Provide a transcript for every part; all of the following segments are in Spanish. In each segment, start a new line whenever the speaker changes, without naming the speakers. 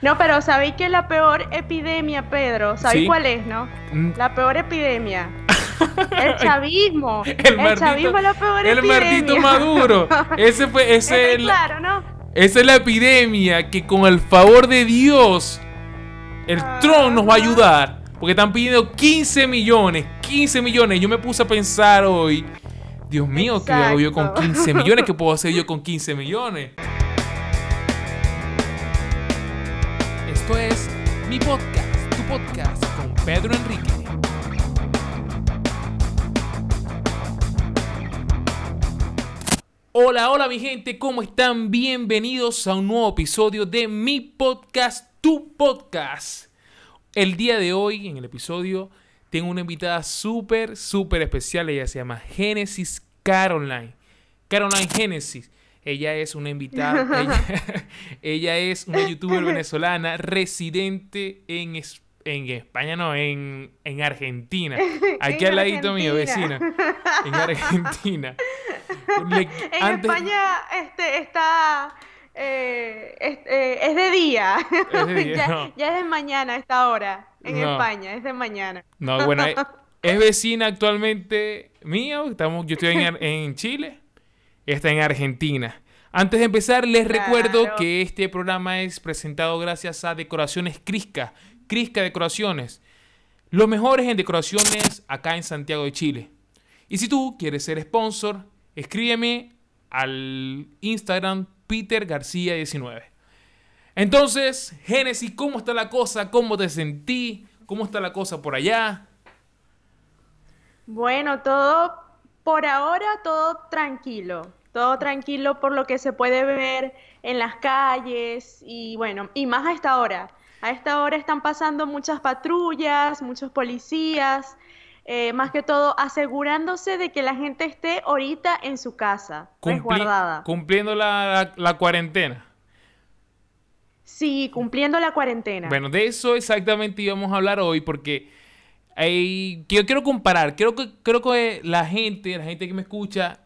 No, pero ¿sabéis que la peor epidemia, Pedro? ¿Sabéis cuál es, no? Mm. La peor epidemia. El chavismo. El, chavismo es la peor
el epidemia. El Martito Maduro. Ese fue, ese es
claro, ¿no?
Esa es la epidemia que con el favor de Dios, el ah. Trump nos va a ayudar. Porque están pidiendo 15 millones. 15 millones. Yo me puse a pensar hoy. Dios mío, ¿qué hago yo con 15 millones? ¿Qué puedo hacer yo con 15 millones? Mi podcast, tu podcast con Pedro Enrique. Hola, hola mi gente, ¿cómo están? Bienvenidos a un nuevo episodio de mi podcast, tu podcast. El día de hoy, en el episodio, tengo una invitada súper, súper especial. Ella se llama Genesis Caroline. Caroline Genesis. Ella es una invitada, ella, es una youtuber venezolana residente en, en España, no, en, Argentina. Aquí al ladito mío, vecina. En Argentina.
en España este, está... Eh, eh, es, de día. ya, es de mañana a esta hora. En España, es de mañana.
No, bueno, es, vecina actualmente mío. Estamos, yo estoy en, en Chile está en Argentina. Antes de empezar, les recuerdo que este programa es presentado gracias a Decoraciones Crisca. Crisca Decoraciones. Los mejores en decoraciones acá en Santiago de Chile. Y si tú quieres ser sponsor, escríbeme al Instagram Peter García 19. Entonces, Génesis, ¿cómo está la cosa? ¿Cómo te sentí? ¿Cómo está la cosa por allá?
Bueno, todo por ahora, todo tranquilo todo tranquilo por lo que se puede ver en las calles y bueno, y más a esta hora. A esta hora están pasando muchas patrullas, muchos policías, eh, más que todo asegurándose de que la gente esté ahorita en su casa, resguardada.
Cumpliendo la, cuarentena.
Sí, cumpliendo la cuarentena.
Bueno, de eso exactamente íbamos a hablar hoy porque hay, yo quiero comparar, creo que, creo que la gente, la gente que me escucha,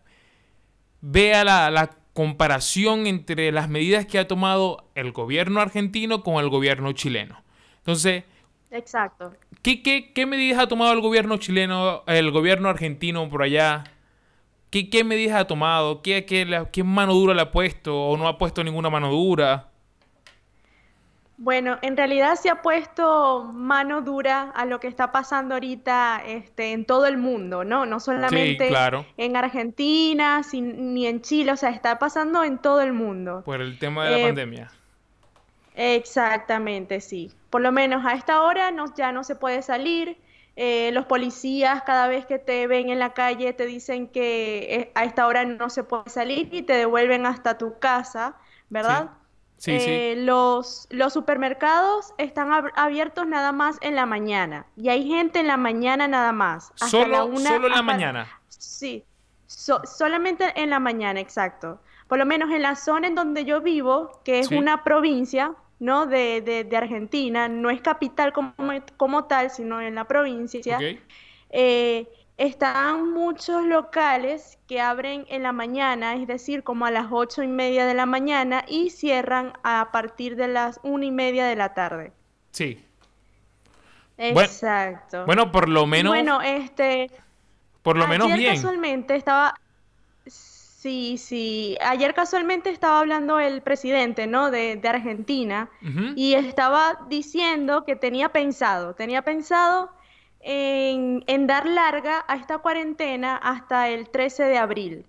vea la, comparación entre las medidas que ha tomado el gobierno argentino con el gobierno chileno. Entonces,
Exacto.
¿qué, qué, medidas ha tomado el gobierno chileno, el gobierno argentino por allá? ¿Qué, qué medidas ha tomado? ¿Qué, qué, ¿Qué mano dura le ha puesto o no ha puesto ninguna mano dura?
Bueno, en realidad se ha puesto mano dura a lo que está pasando ahorita este, en todo el mundo, ¿no? No solamente en Argentina ni en Chile, o sea, está pasando en todo el mundo.
Por el tema de la eh, pandemia.
Exactamente, sí. Por lo menos a esta hora no, ya no se puede salir. Eh, los policías cada vez que te ven en la calle te dicen que eh, a esta hora no se puede salir y te devuelven hasta tu casa, ¿verdad? Eh, los, los supermercados están abiertos nada más en la mañana y hay gente en la mañana nada más.
solo, en la mañana.
Sí, solamente en la mañana, exacto. Por lo menos en la zona en donde yo vivo, que es una provincia, ¿no? De, de, Argentina, no es capital como, como tal, sino en la provincia. Eh, están muchos locales que abren en la mañana, es decir, como a las ocho y media de la mañana y cierran a partir de las una y media de la tarde.
Sí.
Exacto.
Bueno, por lo menos.
Bueno, este.
Por lo menos
bien. casualmente estaba. Sí, sí. Ayer casualmente estaba hablando el presidente, ¿no? De, de Argentina. Y estaba diciendo que tenía pensado, tenía pensado en, dar larga a esta cuarentena hasta el 13 de abril.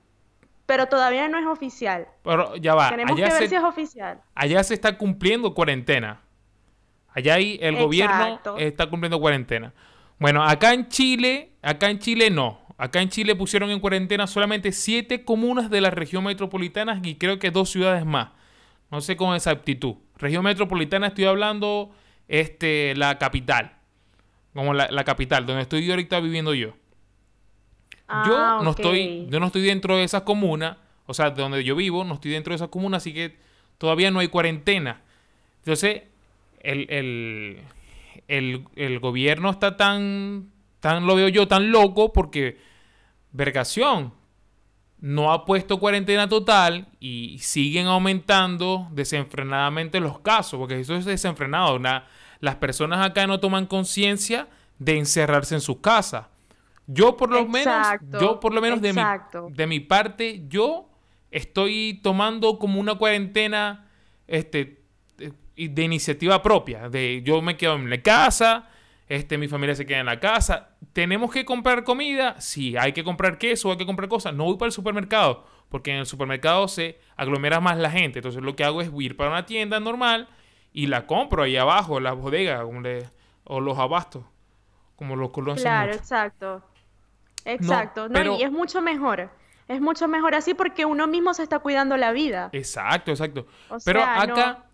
Pero todavía no es oficial.
Pero ya va.
Tenemos que ver si es oficial.
Allá se está cumpliendo cuarentena. Allá ahí el gobierno está cumpliendo cuarentena. Bueno, acá en Chile, acá en Chile no. Acá en Chile pusieron en cuarentena solamente siete comunas de la región metropolitana y creo que dos ciudades más. No sé con exactitud. Región metropolitana estoy hablando este, la capital como la, capital, donde estoy ahorita viviendo yo. yo ah, no estoy, yo no estoy dentro de esa comuna, o sea, de donde yo vivo, no estoy dentro de esa comuna, así que todavía no hay cuarentena. Entonces, el, el, gobierno está tan, tan, lo veo yo, tan loco porque, vergación, no ha puesto cuarentena total y siguen aumentando desenfrenadamente los casos, porque eso es desenfrenado. Las personas acá no toman conciencia de encerrarse en su casa. Yo por lo menos, yo por lo menos de mi, de mi parte, yo estoy tomando como una cuarentena este, de iniciativa propia. De yo me quedo en la casa, este, mi familia se queda en la casa. ¿Tenemos que comprar comida? Sí, hay que comprar queso, hay que comprar cosas. No voy para el supermercado, porque en el supermercado se aglomera más la gente. Entonces lo que hago es ir para una tienda normal y la compro ahí abajo, en las bodegas o los abastos, como los conocen
Claro, exacto. Exacto. No, y es mucho mejor. Es mucho mejor así porque uno mismo se está cuidando la vida.
Exacto, exacto. pero acá,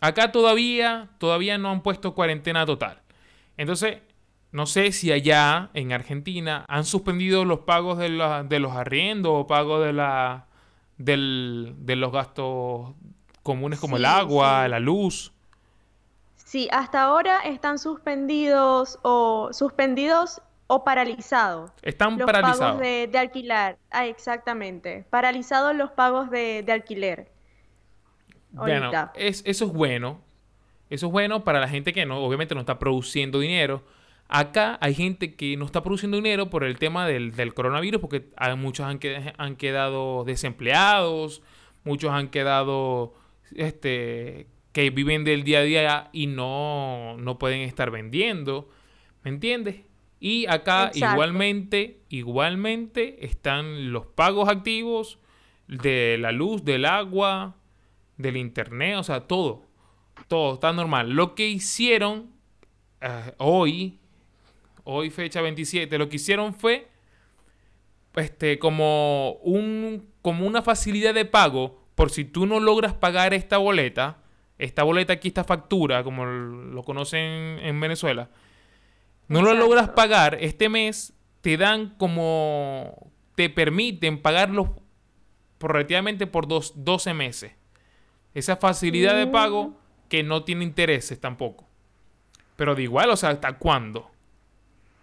acá todavía, todavía no han puesto cuarentena total. Entonces, no sé si allá en Argentina han suspendido los pagos de, los arriendos o pagos de, la, de los gastos comunes como el agua, la luz.
Sí, hasta ahora están suspendidos o suspendidos o paralizados.
Están los Pagos
de, de alquilar. Ah, exactamente. Paralizados los pagos de, alquiler.
Bueno, eso es bueno. Eso es bueno para la gente que no, obviamente no está produciendo dinero. Acá hay gente que no está produciendo dinero por el tema del, coronavirus, porque hay, muchos han, han, quedado desempleados, muchos han quedado este, que viven del día a día y no, no pueden estar vendiendo. ¿Me entiendes? Y acá igualmente, igualmente están los pagos activos de la luz, del agua, del internet, o sea, todo todo está normal. Lo que hicieron eh, hoy, hoy fecha 27, lo que hicieron fue este, como, un, como una facilidad de pago por si tú no logras pagar esta boleta, esta boleta aquí, esta factura, como lo conocen en Venezuela, no lo logras pagar este mes, te dan como, te permiten pagarlo relativamente por dos, 12 meses. Esa facilidad de pago mm que no tiene intereses tampoco. Pero de igual, o sea, ¿hasta cuándo?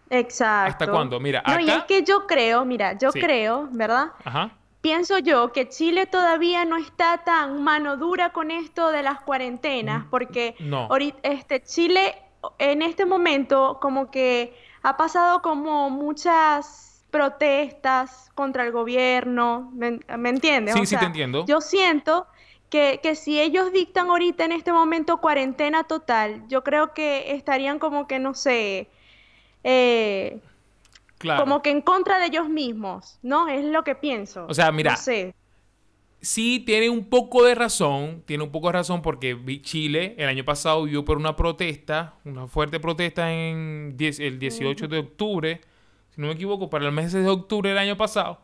Exacto.
¿Hasta cuándo? Mira,
acá... No, y es que yo creo, mira, yo creo, ¿verdad? Ajá. Pienso yo que Chile todavía no está tan mano dura con esto de las cuarentenas, mm, porque no. este, Chile en este momento como que ha pasado como muchas protestas contra el gobierno, ¿me, entiendes?
Sí, sí, te entiendo.
Yo siento que, que, si ellos dictan ahorita en este momento cuarentena total, yo creo que estarían como que, no sé, eh, como que en contra de ellos mismos, ¿no? Es lo que pienso.
O sea, mira, sí tiene un poco de razón, tiene un poco de razón porque Chile el año pasado vivió por una protesta, una fuerte protesta en el 18 de octubre, si no me equivoco, para el mes de octubre del año pasado.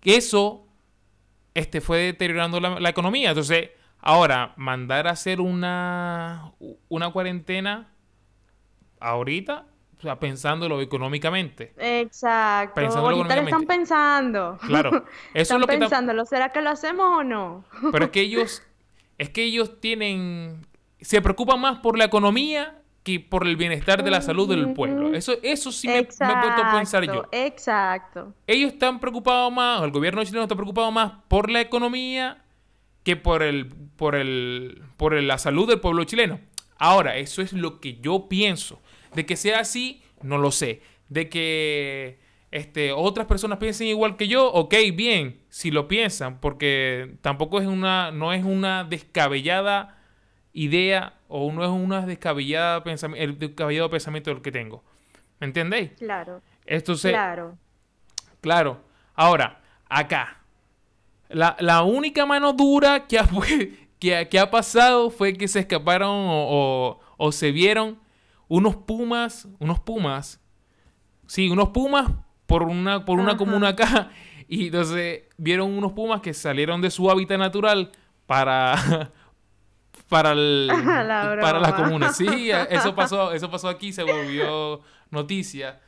Que eso este, fue deteriorando la, economía. Entonces, ahora, mandar a hacer una, una cuarentena ahorita, o sea, pensándolo económicamente.
Exacto. ahorita lo están pensando.
Claro.
Eso es lo pensándolo. ¿Será que lo hacemos o no?
Pero es que ellos, es que ellos tienen, se preocupan más por la economía que por el bienestar de la salud del pueblo. Eso, eso sí me, he puesto a pensar yo.
Exacto.
Ellos están preocupados más, el gobierno chileno está preocupado más por la economía que por el, por el, por la salud del pueblo chileno. Ahora, eso es lo que yo pienso. De que sea así, no lo sé. De que este, otras personas piensen igual que yo, ok, bien, si lo piensan, porque tampoco es una, no es una descabellada idea o no es una descabellada pensamiento, el descabellado pensamiento del que tengo. ¿Me entendéis?
Claro.
Esto se, claro. Claro. Ahora, acá. La, única mano dura que ha, que, ha pasado fue que se escaparon o, se vieron unos pumas, unos pumas, sí, unos pumas por una, por una comuna acá. Y entonces vieron unos pumas que salieron de su hábitat natural para, para, el, la para la comuna. Sí, eso pasó, eso pasó aquí, se volvió noticia.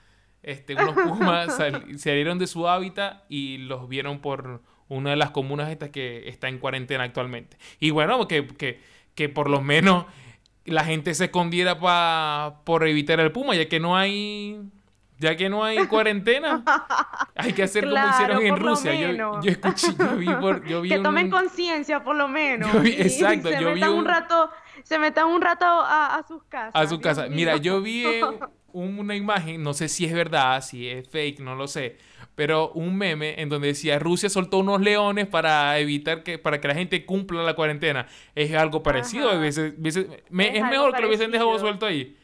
Este, unos pumas salieron de su hábitat y los vieron por una de las comunas estas que está en cuarentena actualmente. Y bueno, que, que, que por lo menos la gente se escondiera pa, por evitar el puma, ya que no hay ya que no hay cuarentena, hay que hacer como hicieron en Rusia. Yo, yo, escuché, yo vi, por, yo vi
Que tomen conciencia, por lo menos.
exacto,
se
yo
metan
vi
un... rato, se metan un rato a, sus casas.
A sus casas. Mira, yo vi una imagen, no sé si es verdad, si es fake, no lo sé, pero un meme en donde decía Rusia soltó unos leones para evitar que para que la gente cumpla la cuarentena. Es algo parecido, es, mejor que lo hubiesen dejado suelto ahí.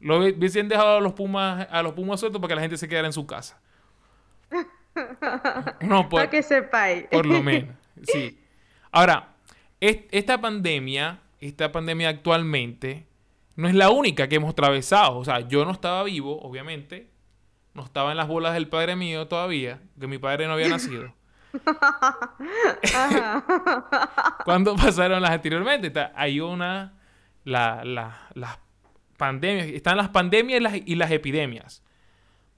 Lo hubiesen dejado a los pumas a los pumas sueltos para que la gente se quedara en su casa.
No, para que sepáis.
Por lo menos, sí. Ahora, esta pandemia, esta pandemia actualmente no es la única que hemos atravesado. O sea, yo no estaba vivo, obviamente. No estaba en las bolas del padre mío todavía, que mi padre no había nacido. Cuando pasaron las anteriormente, hay una, la, la, las pandemias, están las pandemias y las, epidemias.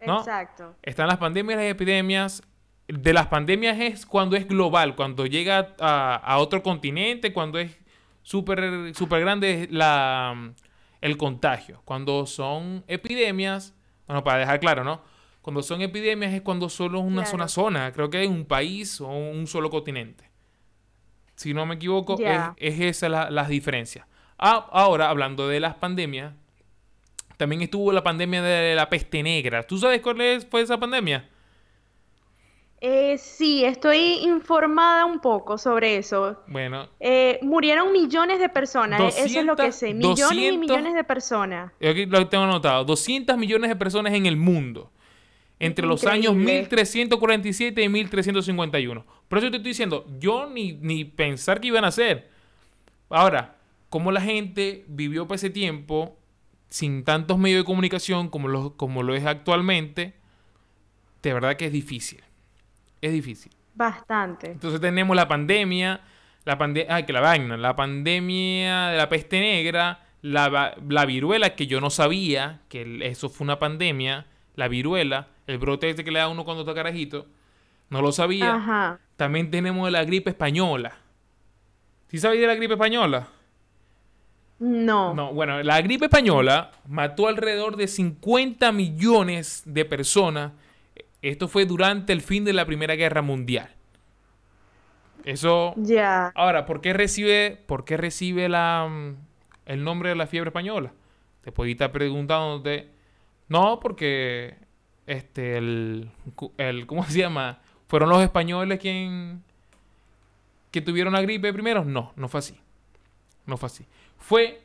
Exacto.
Están las pandemias y las epidemias. De las pandemias es cuando es global, cuando llega a, otro continente, cuando es súper super grande la, el contagio. Cuando son epidemias, bueno, para dejar claro, ¿no? Cuando son epidemias es cuando solo es una sola zona, creo que es un país o un solo continente. Si no me equivoco, es, esa la, las diferencias. Ah, ahora, hablando de las pandemias, también estuvo la pandemia de la peste negra. ¿Tú sabes cuál fue esa pandemia?
Eh, sí, estoy informada un poco sobre eso.
Bueno.
Eh, murieron millones de personas, eso es lo que sé. Millones y millones de personas.
Aquí lo tengo anotado. 200 millones de personas en el mundo. Entre los años 1347 y 1351. Por eso te estoy diciendo, yo ni, ni pensar que iban a ser. Ahora, como la gente vivió por ese tiempo sin tantos medios de comunicación como lo, como lo es actualmente, de verdad que es difícil. Es difícil.
Bastante.
Entonces tenemos la pandemia, la pandemia, que la vaina, la pandemia de la peste negra, la, la, viruela, que yo no sabía que eso fue una pandemia, la viruela, el brote este que le da a uno cuando está carajito, no lo sabía. Ajá. También tenemos la gripe española. ¿Sí sabéis de la gripe española?
No.
No, bueno, la gripe española mató alrededor de 50 millones de personas. Esto fue durante el fin de la Primera Guerra Mundial. Eso.
Ya.
Ahora, ¿por qué recibe, por qué recibe la, mm, el nombre de la fiebre española? Te puedes estar preguntándote. No, porque este el, el ¿cómo se llama? ¿Fueron los españoles quien que tuvieron la gripe primero? No, no fue así. No fue así fue,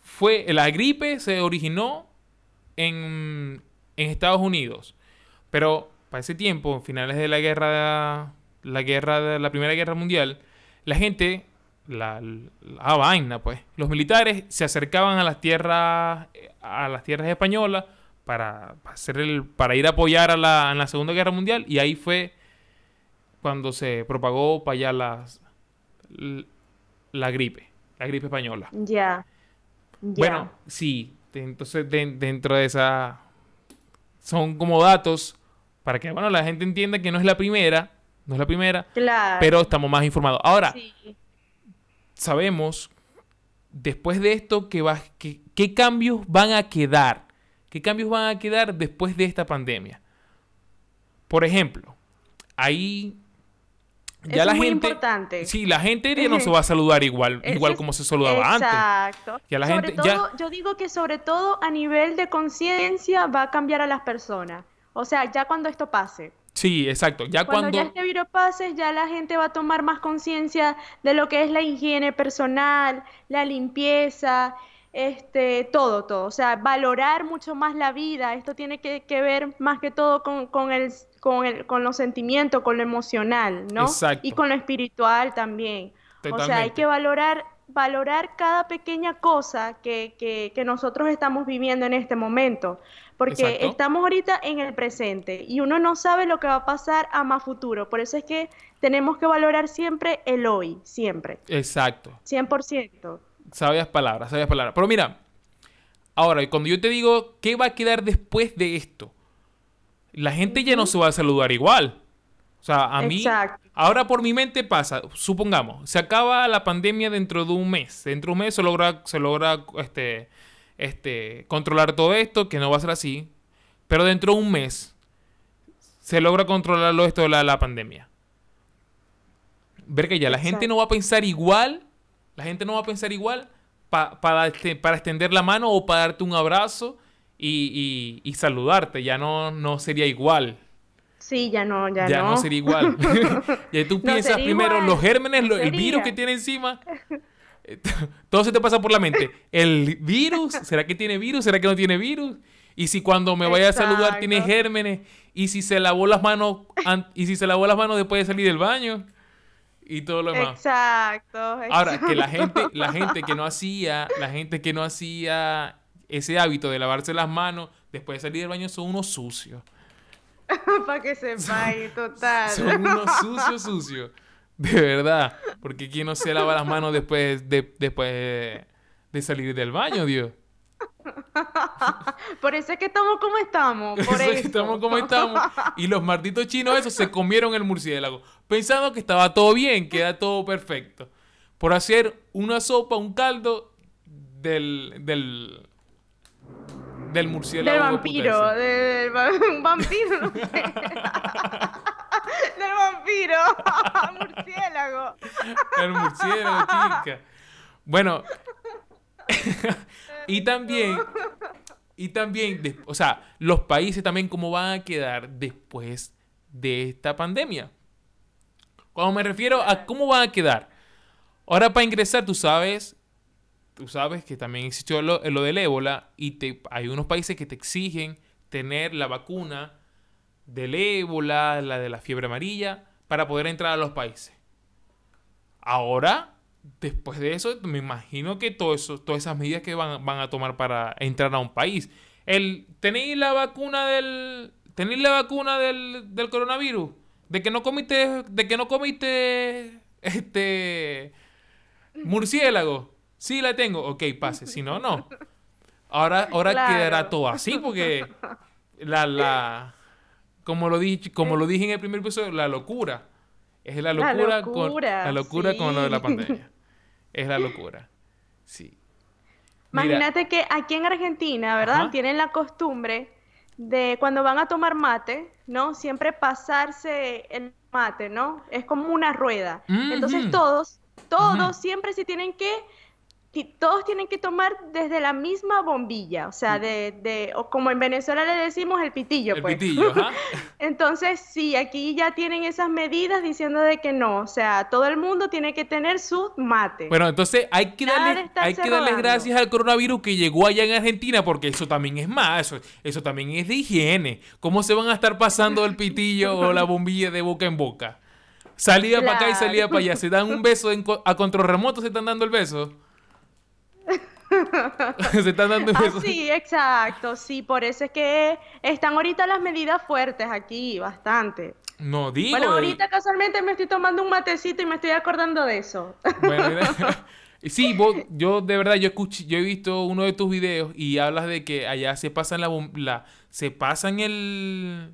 fue la gripe se originó en, en Estados Unidos, pero para ese tiempo, finales de la guerra, la guerra de la Primera Guerra Mundial, la gente, la, la vaina, pues, los militares se acercaban a las tierras, a las tierras españolas para, hacer el, para ir a apoyar a la, en la Segunda Guerra Mundial y ahí fue cuando se propagó para allá las, la gripe la gripe española.
Ya.
Bueno, sí. Entonces, dentro de esa. Son como datos para que, bueno, la gente entienda que no es la primera. No es la primera.
Claro.
Pero estamos más informados. Ahora, sabemos, después de esto, que va, que, qué cambios van a quedar. ¿Qué cambios van a quedar después de esta pandemia? Por ejemplo, ahí
ya la es muy gente, importante.
Sí, la gente ya no se va a saludar igual, igual como se saludaba antes.
Exacto.
la gente,
Yo digo que sobre todo a nivel de conciencia va a cambiar a las personas. O sea, ya cuando esto pase.
Sí, exacto. Ya cuando,
cuando ya este virus pase, ya la gente va a tomar más conciencia de lo que es la higiene personal, la limpieza, este, todo, todo. O sea, valorar mucho más la vida. Esto tiene que, ver más que todo con, con, el, con, el, con los sentimientos, con lo emocional, ¿no?
Exacto.
Y con lo espiritual también. O sea, hay que valorar, valorar cada pequeña cosa que, que, que nosotros estamos viviendo en este momento. Porque estamos ahorita en el presente y uno no sabe lo que va a pasar a más futuro. Por eso es que tenemos que valorar siempre el hoy, siempre.
Exacto.
100%.
Sabias palabras, sabias palabras. Pero mira, ahora, cuando yo te digo qué va a quedar después de esto, la gente ya no se va a saludar igual. O sea, a mí, ahora por mi mente pasa, supongamos, se acaba la pandemia dentro de un mes. Dentro de un mes se logra, se logra este, este, controlar todo esto, que no va a ser así. pero dentro de un mes se logra controlarlo esto de la, pandemia. Ver que ya la gente no va a pensar igual, la gente no va a pensar igual para, para extender la mano o para darte un abrazo y, y, saludarte, ya no, no sería igual.
Sí, ya no, ya,
ya no. sería igual. y tú piensas primero los gérmenes, el virus que tiene encima. Todo se te pasa por la mente. ¿El virus? ¿Será que tiene virus? ¿Será que no tiene virus? Y si cuando me vaya a saludar tiene gérmenes. Y si se lavó las manos. Y si se lavó las manos después de salir del baño. Y todo lo demás.
Exacto,
Ahora, que la gente, la gente que no hacía, la gente que no hacía ese hábito de lavarse las manos después de salir del baño son unos sucios.
Para que vaya, total.
Son unos sucios, sucios. De verdad. Porque ¿quién no se lava las manos después de, después de salir del baño, Dios?
Por eso es que estamos como estamos. Por eso, es que
estamos como estamos. Y los malditos chinos esos se comieron el murciélago. Pensando que estaba todo bien, que era todo perfecto. Por hacer una sopa, un caldo del, del, del murciélago.
Del vampiro, del, vampiro, no sé. del vampiro, murciélago.
El murciélago, chica. Bueno, y también, y también, o sea, los países también cómo van a quedar después de esta pandemia. Cuando me refiero a cómo van a quedar. Ahora para ingresar, tú sabes tú sabes que también existió lo, lo del ébola y te, hay unos países que te exigen tener la vacuna del ébola, la de la fiebre amarilla, para poder entrar a los países. Ahora, después de eso, me imagino que todo eso, todas esas medidas que van, a tomar para entrar a un país. El, ¿Tenéis la vacuna del. ¿Tenéis la vacuna del, del coronavirus? De que no comiste. De que no comiste. Este. Murciélago. Sí la tengo, ok, pase. Si no, no. Ahora, ahora quedará todo así porque la, la, como lo dije, como lo dije en el primer episodio, la locura. Es la locura, con la locura con lo de la pandemia. Es la locura. Sí.
Imagínate que aquí en Argentina, ¿verdad? Tienen la costumbre de cuando van a tomar mate, ¿no? Siempre pasarse el mate, ¿no? Es como una rueda. Entonces todos, todos siempre se tienen que todos tienen que tomar desde la misma bombilla, o sea, de, de o como en Venezuela le decimos el pitillo,
el
pues.
pitillo, ajá.
Entonces, sí, aquí ya tienen esas medidas diciendo de que no, o sea, todo el mundo tiene que tener su mate.
Bueno, entonces hay que darle, hay que darle gracias al coronavirus que llegó allá en Argentina, porque eso también es más, eso, eso también es de higiene. ¿Cómo se van a estar pasando el pitillo o la bombilla de boca en boca? Salida para acá y salida para allá. Se dan un beso a control remoto, se están dando el beso. se están dando
ah, sí, exacto. Sí, por eso es que están ahorita las medidas fuertes aquí, bastante.
No digo.
Bueno, ahorita casualmente me estoy tomando un matecito y me estoy acordando de eso. Bueno,
sí, yo de verdad, yo escuché, yo he visto uno de tus videos y hablas de que allá se pasan la, la se pasan el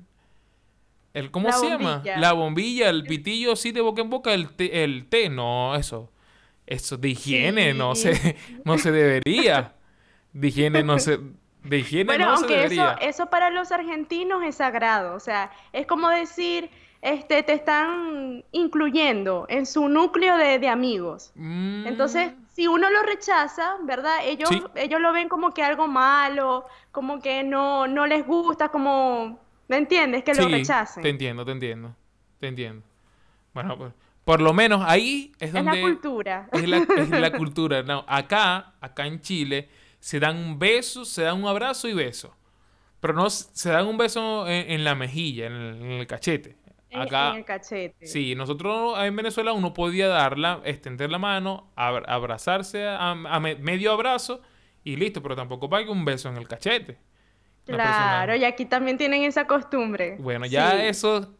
el ¿cómo se llama? La bombilla, el pitillo así de boca en boca, el el té, no, eso. Eso de higiene no se no se debería. De higiene no se de higiene no se debería.
Eso, eso para los argentinos es sagrado, o sea, es como decir, este, te están incluyendo en su núcleo de, amigos. Mm. Entonces, si uno lo rechaza, ¿verdad? Ellos, ellos lo ven como que algo malo, como que no, no les gusta, como, ¿me entiendes? Que lo rechacen.
Te entiendo, te entiendo, te entiendo. Bueno, pues por lo menos ahí es donde...
Es la cultura.
Es la, cultura. No, acá, acá en Chile, se dan un beso, se dan un abrazo y beso. Pero no se dan un beso en, la mejilla, en el, cachete.
Acá, en el cachete.
Sí, nosotros en Venezuela uno podía darla, extender la mano, abrazarse a, medio abrazo y listo, pero tampoco que un beso en el cachete.
Claro, y aquí también tienen esa costumbre.
Bueno, ya eso,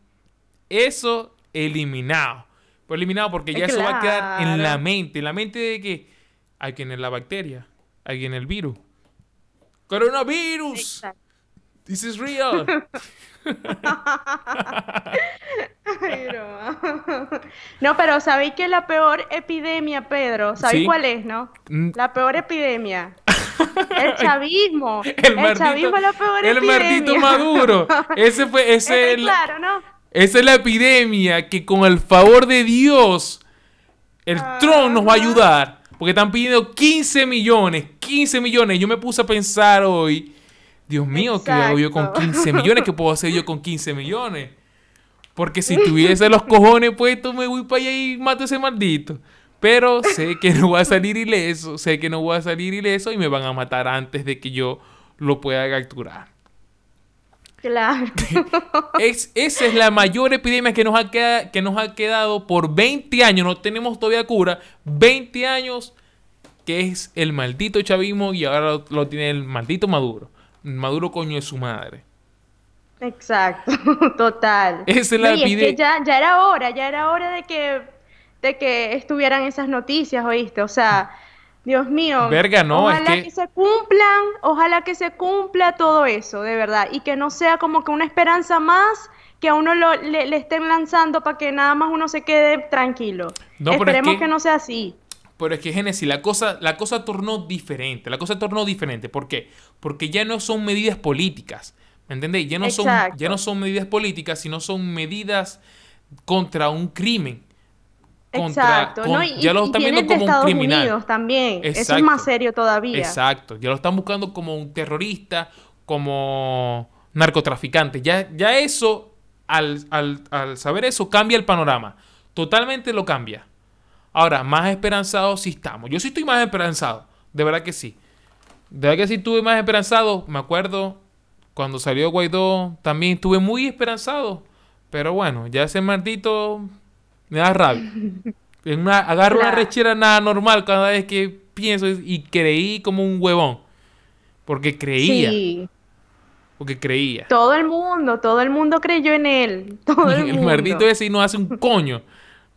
eso eliminado. Fue eliminado porque ya eso va a quedar en la mente. En la mente de que hay quien es la bacteria, hay quien el virus. ¡Coronavirus! This is real.
no, pero ¿sabéis que la peor epidemia, Pedro? ¿Sabéis cuál es, no? Mm. La peor epidemia. El chavismo. El, chavismo es la peor El maldito
Maduro. Ese fue, ese, claro, ¿no? Esa es la epidemia que con el favor de Dios, el Trump nos va a ayudar. Porque están pidiendo 15 millones, 15 millones. Yo me puse a pensar hoy, Dios mío, ¿qué hago yo con 15 millones? ¿Qué puedo hacer yo con 15 millones? Porque si tuviese los cojones puestos, me voy para allá y mato a ese maldito. Pero sé que no voy a salir ileso, sé que no voy a salir ileso y me van a matar antes de que yo lo pueda capturar.
Claro.
Es, esa es la mayor epidemia que nos, ha quedado, que nos ha quedado por 20 años. No tenemos todavía cura. 20 años que es el maldito chavismo y ahora lo, tiene el maldito Maduro. Maduro coño de su madre.
Exacto, total.
Esa es la epidemia.
Es que ya, ya era hora, ya era hora de que, de que estuvieran esas noticias, ¿oíste? O sea, Dios mío.
Verga, no,
ojalá que... se cumplan, ojalá que se cumpla todo eso, de verdad, y que no sea como que una esperanza más que a uno le, estén lanzando para que nada más uno se quede tranquilo. Esperemos que... no sea así.
Pero es que Génesis, la cosa, la cosa tornó diferente. La cosa tornó diferente. ¿Por qué? Porque ya no son medidas políticas. ¿Me entendéis? Ya no, son, ya no son medidas políticas, sino son medidas contra un crimen.
Exacto, ya lo están viendo como un criminal. Unidos también. Eso es más serio todavía.
Exacto, ya lo están buscando como un terrorista, como narcotraficante. Ya, ya eso, al, saber eso, cambia el panorama. Totalmente lo cambia. Ahora, más esperanzados sí estamos. Yo sí estoy más esperanzado. De verdad que sí. De verdad que sí estuve más esperanzado. Me acuerdo cuando salió Guaidó, también estuve muy esperanzado. Pero bueno, ya ese maldito me da rabia. agarro una rechera nada normal cada vez que pienso y creí como un huevón. Porque creía. Sí. Porque creía.
Todo el mundo, todo el mundo creyó en él. Todo el, el
maldito ese no hace un coño.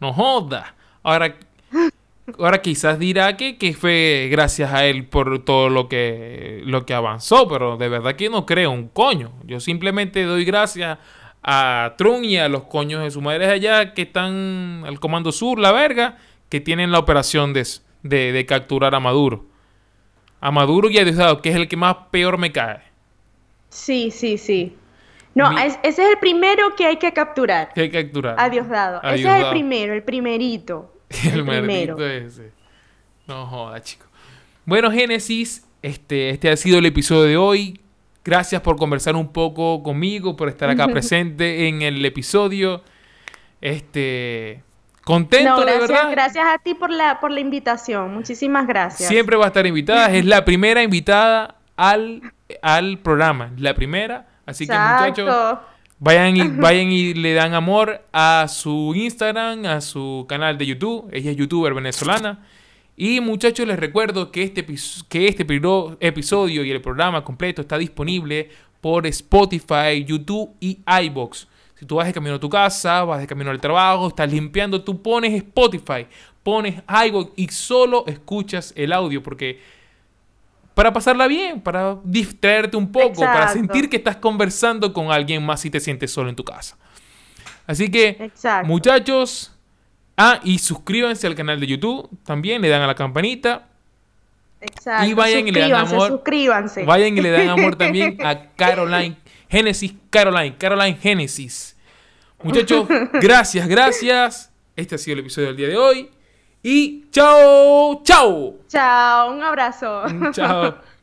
No joda. Ahora, ahora quizás dirá que, que fue gracias a él por todo lo que, lo que avanzó, pero de verdad que no creo un coño. Yo simplemente doy gracias a Trump y a los coños de su madre allá que están al Comando Sur, la verga, que tienen la operación de, de, capturar a Maduro. A Maduro y a Diosdado, que es el que más peor me cae.
Sí, sí, sí. No, ese es el primero que hay que capturar.
Que hay que capturar.
A Diosdado. Ese es el primero, el primerito.
El, primero. ese. No joda, chico. Bueno, Génesis, este, este ha sido el episodio de hoy. Gracias por conversar un poco conmigo, por estar acá presente en el episodio. Este, contento,
de
verdad.
Gracias a ti por la, por la invitación. Muchísimas gracias.
Siempre va a estar invitada. Es la primera invitada al, al programa. La primera. Así que muchachos, vayan y, vayan y le dan amor a su Instagram, a su canal de YouTube. Ella es youtuber venezolana. Y muchachos, les recuerdo que este, que este episodio y el programa completo está disponible por Spotify, YouTube y iBox. Si tú vas de camino a tu casa, vas de camino al trabajo, estás limpiando, tú pones Spotify, pones iBox y solo escuchas el audio porque para pasarla bien, para distraerte un poco, para sentir que estás conversando con alguien más si te sientes solo en tu casa. Así que, muchachos, Ah, y suscríbanse al canal de YouTube también, le dan a la campanita.
Exacto. Y vayan y le dan amor. Suscríbanse.
Vayan y le dan amor también a Caroline Genesis Caroline, Caroline Genesis. Muchachos, gracias, gracias. Este ha sido el episodio del día de hoy. Y chao, chao.
Chao, un abrazo.
Chao.